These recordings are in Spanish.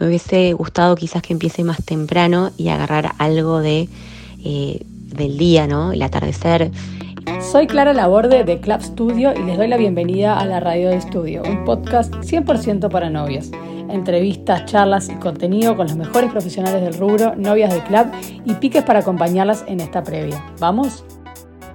me hubiese gustado quizás que empiece más temprano y agarrar algo de, eh, del día, ¿no? El atardecer. Soy Clara Laborde de Club Studio y les doy la bienvenida a la Radio de Estudio, un podcast 100% para novias. Entrevistas, charlas y contenido con los mejores profesionales del rubro, novias del club y piques para acompañarlas en esta previa. ¿Vamos?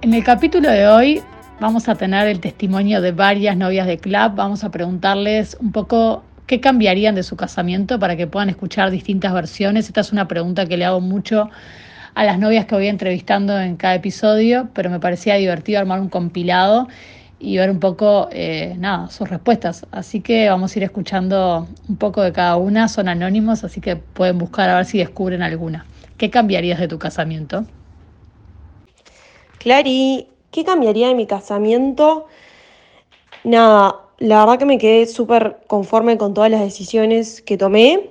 En el capítulo de hoy vamos a tener el testimonio de varias novias de club. Vamos a preguntarles un poco qué cambiarían de su casamiento para que puedan escuchar distintas versiones. Esta es una pregunta que le hago mucho a las novias que voy entrevistando en cada episodio, pero me parecía divertido armar un compilado y ver un poco, eh, nada, sus respuestas. Así que vamos a ir escuchando un poco de cada una. Son anónimos, así que pueden buscar a ver si descubren alguna. ¿Qué cambiarías de tu casamiento? Clary, ¿qué cambiaría de mi casamiento? Nada, la verdad que me quedé súper conforme con todas las decisiones que tomé.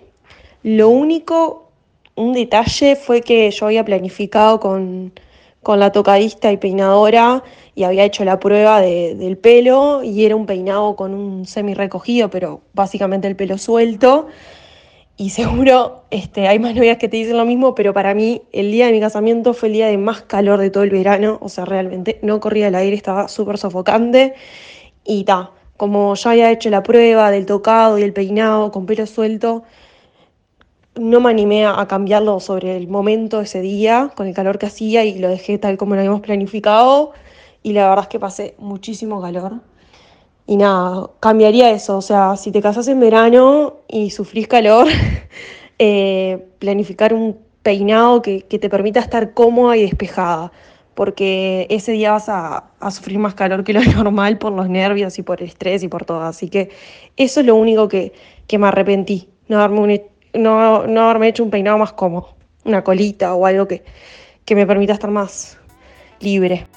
Lo único, un detalle fue que yo había planificado con, con la tocadista y peinadora y había hecho la prueba del pelo y era un peinado con un semi recogido, pero básicamente el pelo suelto. Y seguro este, hay más novias que te dicen lo mismo, pero para mí el día de mi casamiento fue el día de más calor de todo el verano. O sea, realmente no corría el aire, estaba súper sofocante. Y ta, como ya había hecho la prueba del tocado y el peinado con pelo suelto, no me animé a cambiarlo sobre el momento ese día, con el calor que hacía, y lo dejé tal como lo habíamos planificado. Y la verdad es que pasé muchísimo calor. Y nada, cambiaría eso. O sea, si te casas en verano y sufrís calor, eh, planificar un peinado que, que, te permita estar cómoda y despejada. Porque ese día vas a, a, sufrir más calor que lo normal por los nervios y por el estrés y por todo. Así que eso es lo único que, que me arrepentí. No haberme un, no, no haberme hecho un peinado más cómodo, una colita o algo que, que me permita estar más libre.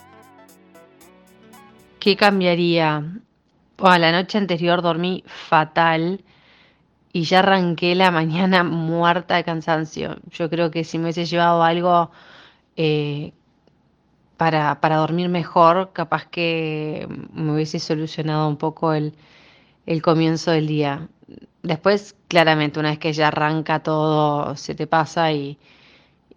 ¿Qué cambiaría? Bueno, la noche anterior dormí fatal y ya arranqué la mañana muerta de cansancio. Yo creo que si me hubiese llevado algo eh, para, para, dormir mejor, capaz que me hubiese solucionado un poco el, el comienzo del día. Después, claramente, una vez que ya arranca todo, se te pasa y,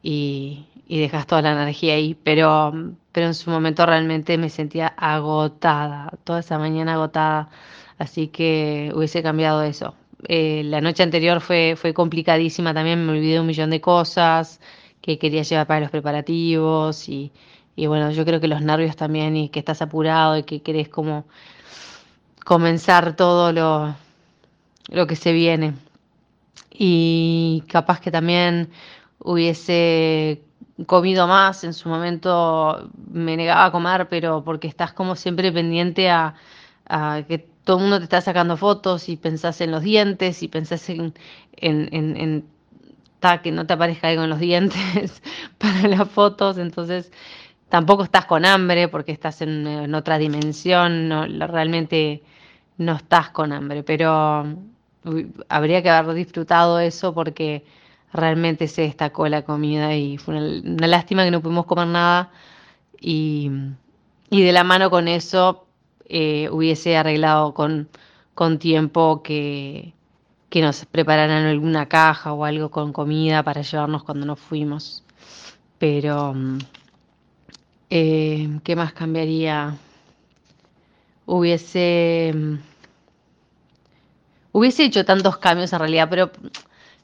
y, y, dejas toda la energía ahí. Pero, pero en su momento realmente me sentía agotada, toda esa mañana agotada. Así que hubiese cambiado eso. Eh, la noche anterior fue, fue complicadísima también, me olvidé un millón de cosas que quería llevar para los preparativos y, y bueno, yo creo que los nervios también y que estás apurado y que querés como comenzar todo lo lo que se viene. Y capaz que también hubiese comido más, en su momento me negaba a comer, pero porque estás como siempre pendiente a, que todo el mundo te está sacando fotos y pensás en los dientes y pensás en, en, en, en ta, que no te aparezca algo en los dientes para las fotos, entonces tampoco estás con hambre porque estás en, otra dimensión, no, realmente no estás con hambre, pero habría que haber disfrutado eso porque realmente se destacó la comida y fue una, lástima que no pudimos comer nada y, y de la mano con eso eh, hubiese arreglado con, con tiempo que, que nos prepararan alguna caja o algo con comida para llevarnos cuando nos fuimos. Pero, eh, ¿qué más cambiaría? Hubiese hubiese hecho tantos cambios en realidad, pero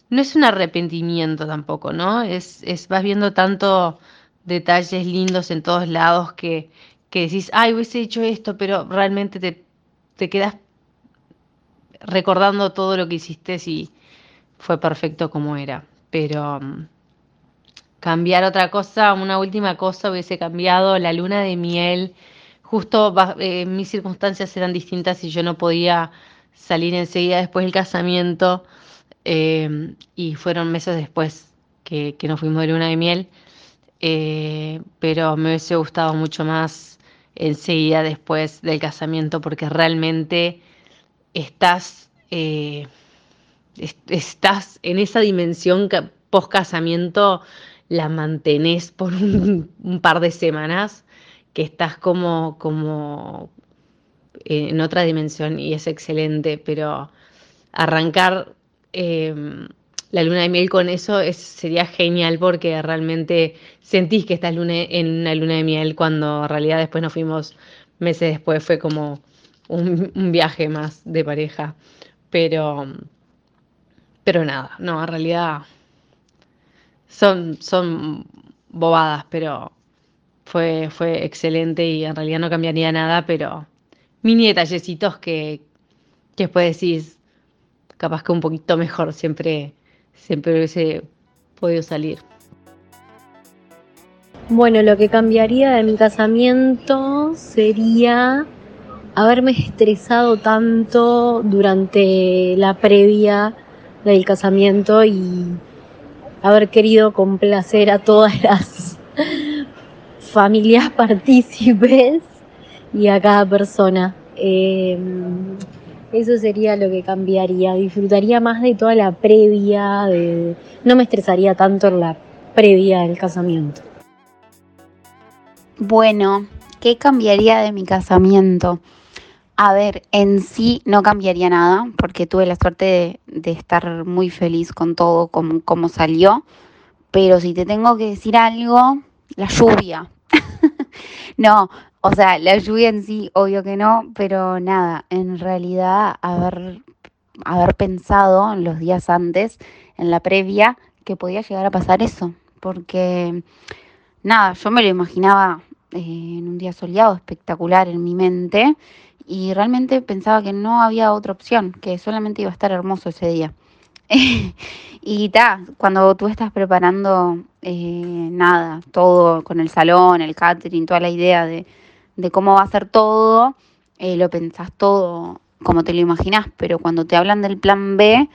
no es un arrepentimiento tampoco, ¿no? Es, es vas viendo tanto detalles lindos en todos lados que, que decís, ay, hubiese hecho esto, pero realmente te, te quedas recordando todo lo que hiciste y fue perfecto como era. Pero um, cambiar otra cosa, una última cosa hubiese cambiado la luna de miel. Justo eh, mis circunstancias eran distintas y yo no podía salir enseguida después del casamiento eh, y fueron meses después que, nos fuimos de luna de miel, eh, pero me hubiese gustado mucho más enseguida después del casamiento porque realmente estás, est estás en esa dimensión post casamiento la mantenés por un, par de semanas que estás como, como eh, en otra dimensión y es excelente, pero arrancar eh, la luna de miel con eso sería genial porque realmente sentís que estás luna, en una luna de miel cuando en realidad después nos fuimos meses después, fue como un, un viaje más de pareja. Pero, pero nada, no, en realidad son, son bobadas, pero fue, fue excelente y en realidad no cambiaría nada, pero mini detallecitos que, que después decís, capaz que un poquito mejor siempre, siempre hubiese podido salir. Bueno, lo que cambiaría de mi casamiento sería haberme estresado tanto durante la previa del casamiento y haber querido complacer a todas las familias partícipes y a cada persona. Eh, eso sería lo que cambiaría. Disfrutaría más de toda la previa, no me estresaría tanto en la previa del casamiento. Bueno, ¿qué cambiaría de mi casamiento? A ver, en sí no cambiaría nada, porque tuve la suerte de, estar muy feliz con todo como, como salió. Pero si te tengo que decir algo, la lluvia. no, o sea, la lluvia en sí, obvio que no, pero nada, en realidad haber, haber pensado en los días antes, en la previa, que podía llegar a pasar eso. Porque nada, yo me lo imaginaba eh, en un día soleado, espectacular en mi mente, y realmente pensaba que no había otra opción, que solamente iba a estar hermoso ese día. y ta, cuando tú estás preparando eh, nada, todo con el salón, el catering, toda la idea de, cómo va a ser todo, eh, lo pensás todo como te lo imaginás, pero cuando te hablan del plan B,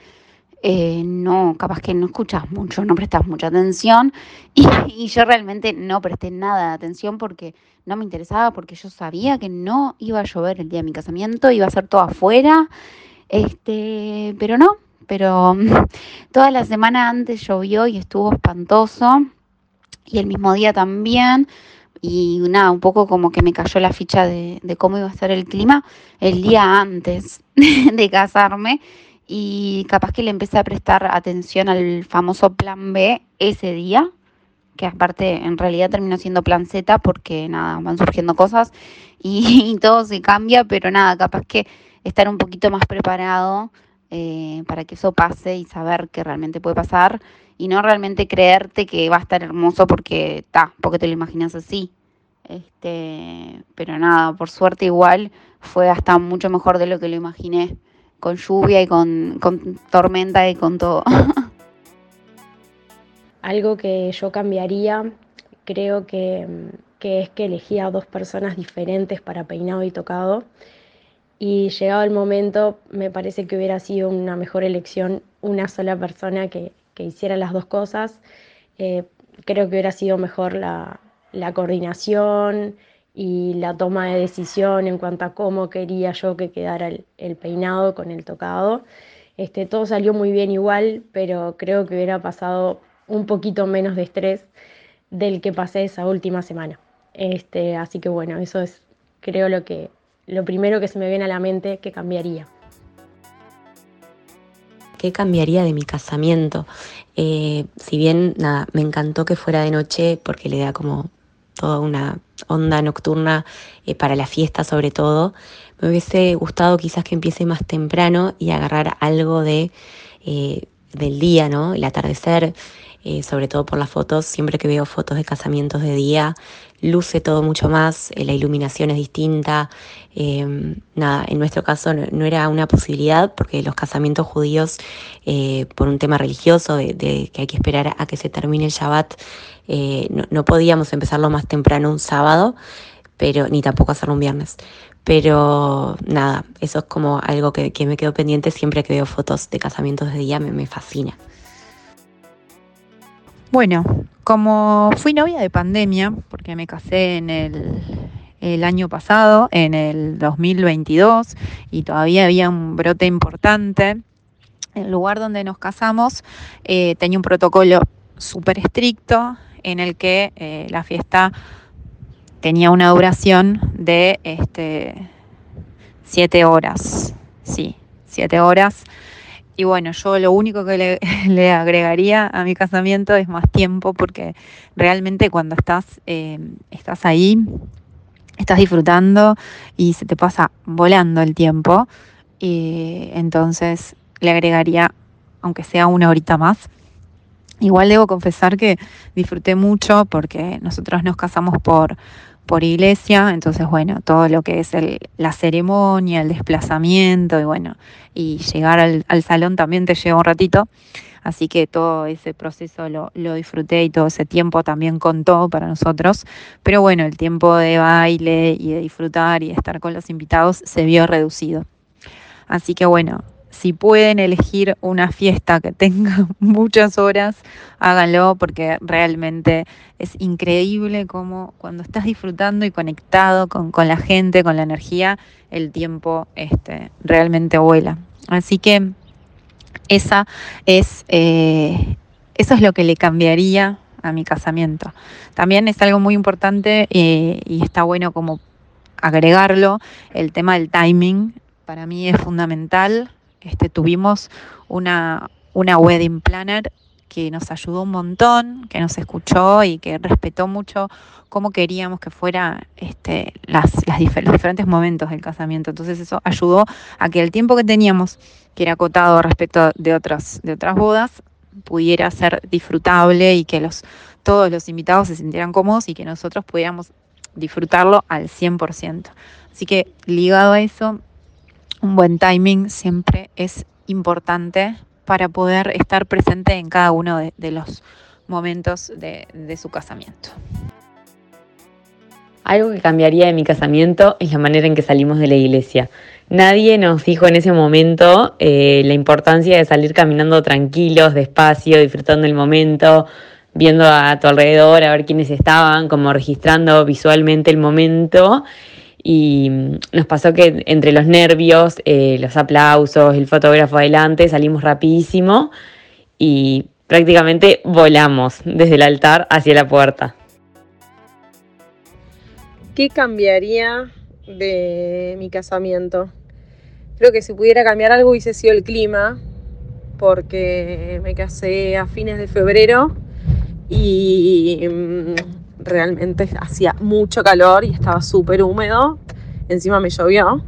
eh, no, capaz que no escuchas mucho, no prestas mucha atención. Y, yo realmente no presté nada de atención porque no me interesaba, porque yo sabía que no iba a llover el día de mi casamiento, iba a ser todo afuera, este, pero no, pero toda la semana antes llovió y estuvo espantoso. Y el mismo día también. Y nada, un poco como que me cayó la ficha de, de cómo iba a estar el clima el día antes de casarme y capaz que le empecé a prestar atención al famoso plan B ese día, que aparte en realidad terminó siendo plan Z porque nada, van surgiendo cosas y, todo se cambia, pero nada, capaz que estar un poquito más preparado eh, para que eso pase y saber que realmente puede pasar y no realmente creerte que va a estar hermoso porque está, porque te lo imaginas así. Este, pero nada, por suerte igual fue hasta mucho mejor de lo que lo imaginé con lluvia y con, tormenta y con todo. Algo que yo cambiaría, creo que, es que elegí a dos personas diferentes para peinado y tocado. Y llegado el momento, me parece que hubiera sido una mejor elección una sola persona que, hiciera las dos cosas. Eh, creo que hubiera sido mejor la, la coordinación, y la toma de decisión en cuanto a cómo quería yo que quedara el, peinado con el tocado. Este, todo salió muy bien igual, pero creo que hubiera pasado un poquito menos de estrés del que pasé esa última semana. Este, así que bueno, eso es creo lo que lo primero que se me viene a la mente que cambiaría. ¿Qué cambiaría de mi casamiento? Eh, si bien nada, me encantó que fuera de noche porque le da como toda una onda nocturna eh, para la fiesta sobre todo. Me hubiese gustado quizás que empiece más temprano y agarrar algo de, eh, del día, ¿no? El atardecer, eh, sobre todo por las fotos. Siempre que veo fotos de casamientos de día, luce todo mucho más, la iluminación es distinta. nada, en nuestro caso no, era una posibilidad porque los casamientos judíos, por un tema religioso, de, de, que hay que esperar a que se termine el Shabbat, eh, no, podíamos empezarlo más temprano un sábado, pero ni tampoco hacerlo un viernes. Pero nada, eso es como algo que, me quedo pendiente siempre que veo fotos de casamientos de día, me, fascina. Bueno, como fui novia de pandemia, porque me casé en el, el año pasado, en el 2022, y todavía había un brote importante, el lugar donde nos casamos eh, tenía un protocolo súper estricto, en el que eh, la fiesta tenía una duración de este, siete horas, sí, siete horas. y bueno, yo lo único que le, agregaría a mi casamiento es más tiempo porque realmente cuando estás, eh, estás ahí, estás disfrutando y se te pasa volando el tiempo. Y entonces le agregaría, aunque sea una horita más. Igual debo confesar que disfruté mucho porque nosotros nos casamos por, por iglesia, entonces bueno, todo lo que es el, la ceremonia, el desplazamiento y bueno, y llegar al, al, salón también te lleva un ratito, así que todo ese proceso lo, lo, disfruté y todo ese tiempo también contó para nosotros, pero bueno, el tiempo de baile y de disfrutar y de estar con los invitados se vio reducido. Así que bueno, si pueden elegir una fiesta que tenga muchas horas, háganlo porque realmente es increíble como cuando estás disfrutando y conectado con, con la gente, con la energía, el tiempo este, realmente vuela. Así que esa es, eh, eso es lo que le cambiaría a mi casamiento. También es algo muy importante eh, y está bueno como agregarlo, el tema del timing. Para mí es fundamental este, tuvimos una, una wedding planner que nos ayudó un montón, que nos escuchó y que respetó mucho cómo queríamos que fuera este, las, los diferentes momentos del casamiento. Entonces eso ayudó a que el tiempo que teníamos, que era acotado respecto de otras, de otras bodas, pudiera ser disfrutable y que los, todos los invitados se sintieran cómodos y que nosotros pudiéramos disfrutarlo al 100%. Así que ligado a eso, un buen timing siempre es importante para poder estar presente en cada uno de, los momentos de, de, su casamiento. Algo que cambiaría de mi casamiento es la manera en que salimos de la iglesia. Nadie nos dijo en ese momento eh, la importancia de salir caminando tranquilos, despacio, disfrutando el momento, viendo a tu alrededor, a ver quiénes estaban, como registrando visualmente el momento y mm, nos pasó que entre los nervios, eh, los aplausos, el fotógrafo adelante, salimos rapidísimo y prácticamente volamos desde el altar hacia la puerta. ¿Qué cambiaría de mi casamiento? Creo que si pudiera cambiar algo hubiese sido el clima, porque me casé a fines de febrero y mm, realmente hacía mucho calor y estaba súper húmedo. Encima me llovió.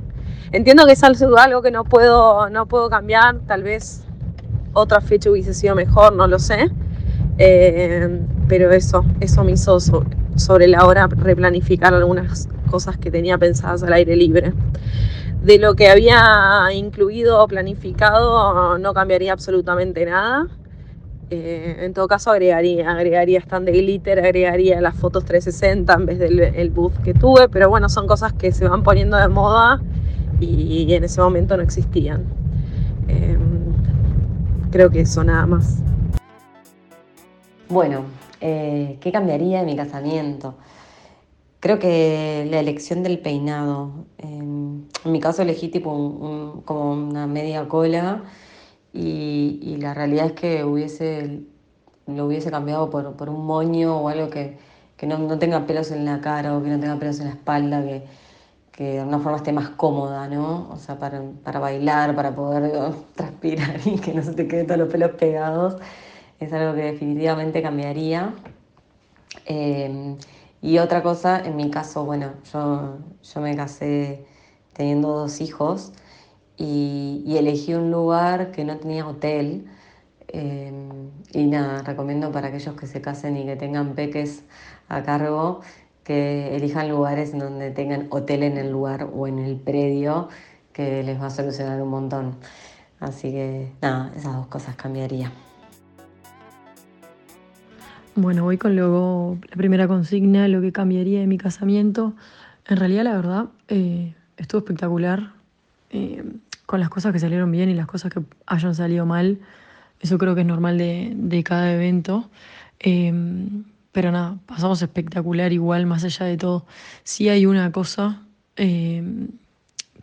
Entiendo que es algo que no puedo, no puedo cambiar. Tal vez otra fecha hubiese sido mejor, no lo sé. Eh, pero eso, eso me hizo sobre la hora replanificar algunas cosas que tenía pensadas al aire libre. De lo que había incluido o planificado no cambiaría absolutamente nada. Eh, en todo caso agregaría, agregaría stand de glitter, agregaría las fotos 360 en vez del el booth que tuve, pero bueno, son cosas que se van poniendo de moda y, en ese momento no existían. Eh, creo que eso nada más. Bueno, eh, ¿qué cambiaría de mi casamiento? Creo que la elección del peinado. en mi caso elegí tipo como una media cola y, la realidad es que hubiese, lo hubiese cambiado por, por un moño o algo que, que no, no, tenga pelos en la cara o que no tenga pelos en la espalda, que, que de alguna forma esté más cómoda, ¿no? O sea, para, para bailar, para poder transpirar y que no se te queden todos los pelos pegados, es algo que definitivamente cambiaría. Eh, y otra cosa, en mi caso, bueno, yo, yo me casé teniendo dos hijos y, elegí un lugar que no tenía hotel. Eh, y nada, recomiendo para aquellos que se casen y que tengan peques a cargo que elijan lugares donde tengan hotel en el lugar o en el predio, que les va a solucionar un montón. Así que nada, esas dos cosas cambiaría. Bueno, voy con luego la primera consigna, lo que cambiaría de mi casamiento. En realidad, la verdad, eh, estuvo espectacular. Eh, con las cosas que salieron bien y las cosas que hayan salido mal. Eso creo que es normal de, de cada evento. Eh, pero nada, pasamos espectacular igual, más allá de todo. Sí hay una cosa eh,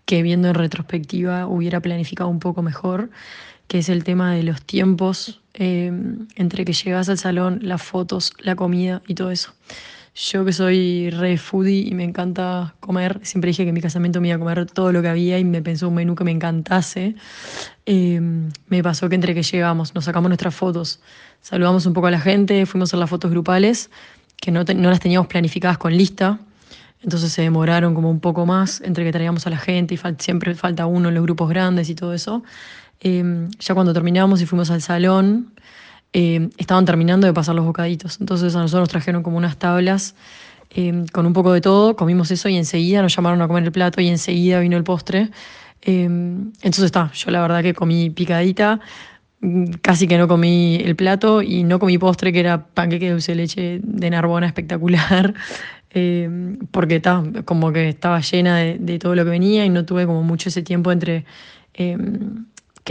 que viendo en retrospectiva hubiera planificado un poco mejor, que es el tema de los tiempos entre que llegas al salón, las fotos, la comida y todo eso. Yo que soy re foodie y me encanta comer, siempre dije que en mi casamiento me iba a comer todo lo que había y me pensó un menú que me encantase. Em, me pasó que entre que llegamos, nos sacamos nuestras fotos, saludamos un poco a la gente, fuimos a las fotos grupales, que no, no las teníamos planificadas con lista, entonces se demoraron como un poco más entre que traíamos a la gente y siempre falta uno en los grupos grandes y todo eso. Em, ya cuando terminamos y fuimos al salón, em, estaban terminando de pasar los bocaditos. Entonces a nosotros nos trajeron como unas tablas em, con un poco de todo, comimos eso y enseguida nos llamaron a comer el plato y enseguida vino el postre. entonces está, yo la verdad que comí picadita, casi que no comí el plato y no comí postre que era panqueque de dulce de leche de Narbona espectacular. porque está como que estaba llena de, todo lo que venía y no tuve como mucho ese tiempo entre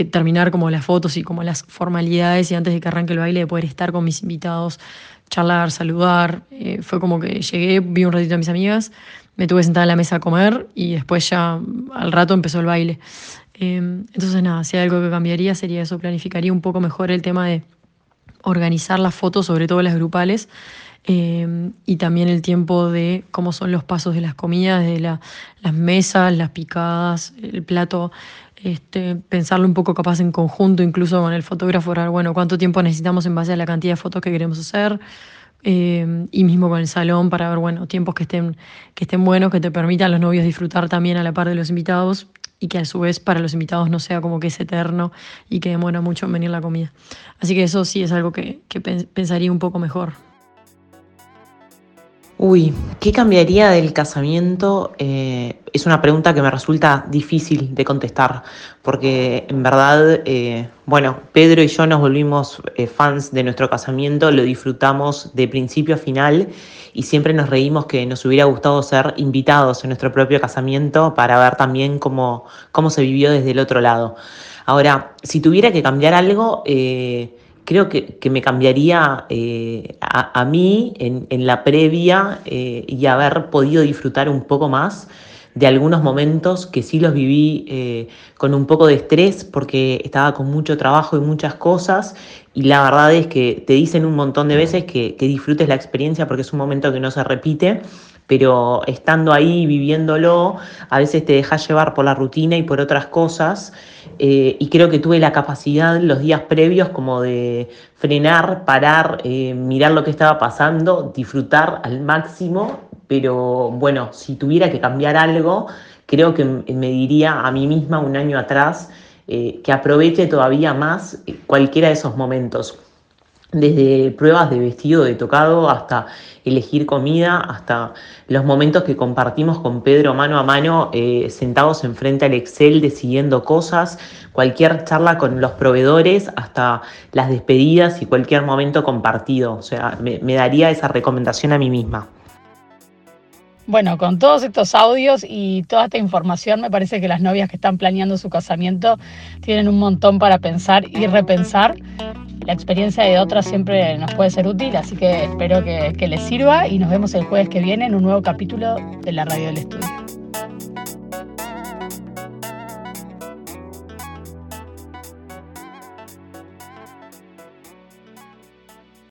terminar como las fotos y como las formalidades y antes de que arranque el baile de poder estar con mis invitados, charlar, saludar. Eh, fue como que llegué, vi un ratito a mis amigas, me tuve sentada en la mesa a comer y después ya al rato empezó el baile. Em, entonces nada, si hay algo que cambiaría sería eso, planificaría un poco mejor el tema de organizar las fotos, sobre todo las grupales, em, y también el tiempo de cómo son los pasos de las comidas, de las mesas, las picadas, el plato este, pensarlo un poco capaz en conjunto, incluso con el fotógrafo, bueno, cuánto tiempo necesitamos en base a la cantidad de fotos que queremos hacer, eh, y mismo con el salón para ver, bueno, tiempos que estén, que estén buenos, que te permitan a los novios disfrutar también a la par de los invitados y que a su vez para los invitados no sea como que es eterno y que demora mucho en venir la comida. Así que eso sí es algo que, que pensaría un poco mejor. Uy, ¿qué cambiaría del casamiento? Eh, es una pregunta que me resulta difícil de contestar, porque en verdad, eh, bueno, Pedro y yo nos volvimos eh, fans de nuestro casamiento, lo disfrutamos de principio a final y siempre nos reímos que nos hubiera gustado ser invitados en nuestro propio casamiento para ver también cómo, cómo se vivió desde el otro lado. Ahora, si tuviera que cambiar algo, creo que, me cambiaría eh, a, mí en, la previa eh, y haber podido disfrutar un poco más de algunos momentos que sí los viví eh, con un poco de estrés porque estaba con mucho trabajo y muchas cosas y la verdad es que te dicen un montón de veces que, que disfrutes la experiencia porque es un momento que no se repite pero estando ahí, viviéndolo, a veces te dejas llevar por la rutina y por otras cosas. Eh, y creo que tuve la capacidad los días previos como de frenar, parar, eh, mirar lo que estaba pasando, disfrutar al máximo, pero bueno, si tuviera que cambiar algo, creo que me diría a mí misma un año atrás eh, que aproveche todavía más cualquiera de esos momentos desde pruebas de vestido de tocado hasta elegir comida, hasta los momentos que compartimos con Pedro mano a mano, eh, sentados enfrente al Excel decidiendo cosas, cualquier charla con los proveedores, hasta las despedidas y cualquier momento compartido. O sea, me, me daría esa recomendación a mí misma. Bueno, con todos estos audios y toda esta información, me parece que las novias que están planeando su casamiento tienen un montón para pensar y repensar la experiencia de otras siempre nos puede ser útil, así que espero que, que les sirva y nos vemos el jueves que viene en un nuevo capítulo de la Radio del Estudio.